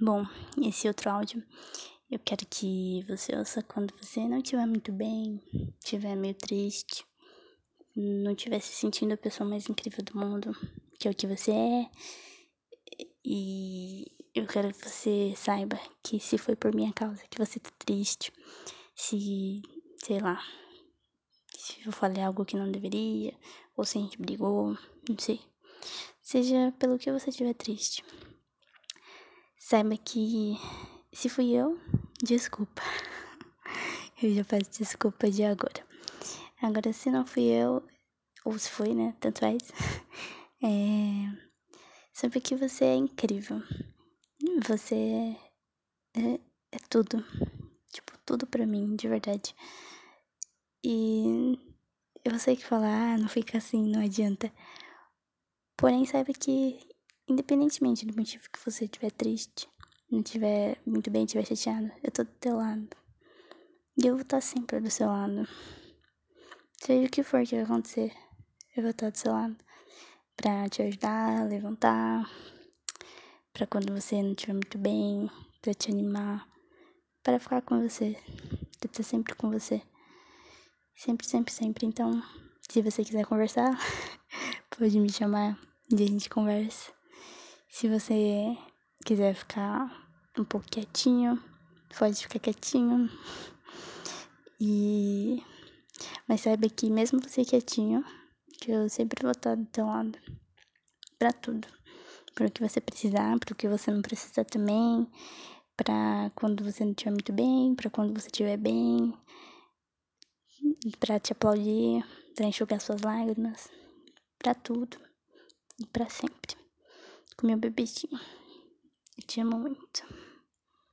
Bom, esse outro áudio eu quero que você ouça quando você não estiver muito bem, estiver meio triste, não estiver se sentindo a pessoa mais incrível do mundo, que é o que você é. E eu quero que você saiba que se foi por minha causa que você tá triste, se, sei lá, se eu falei algo que não deveria, ou se a gente brigou, não sei. Seja pelo que você estiver triste. Saiba que se fui eu, desculpa. Eu já peço desculpa de agora. Agora, se não fui eu, ou se foi, né? Tanto faz. É... Saiba que você é incrível. Você é, é tudo. Tipo, tudo pra mim, de verdade. E eu sei que falar, ah, não fica assim, não adianta. Porém, saiba que, independentemente do motivo que você estiver triste, não estiver muito bem, estiver chateado, eu tô do teu lado. E eu vou estar sempre do seu lado. Seja o que for que vai acontecer, eu vou estar do seu lado. Pra te ajudar levantar. Pra quando você não estiver muito bem, pra te animar. Para ficar com você. Pra estar sempre com você. Sempre, sempre, sempre. Então, se você quiser conversar, pode me chamar e a gente conversa. Se você quiser ficar um pouco quietinho, pode ficar quietinho. E mas saiba que mesmo você quietinho, que eu sempre vou estar do teu lado para tudo. Para o que você precisar, para o que você não precisa também, para quando você não estiver muito bem, para quando você estiver bem, para te aplaudir, para enxugar suas lágrimas, para tudo e para sempre. Meu bebezinho. Eu te amo muito.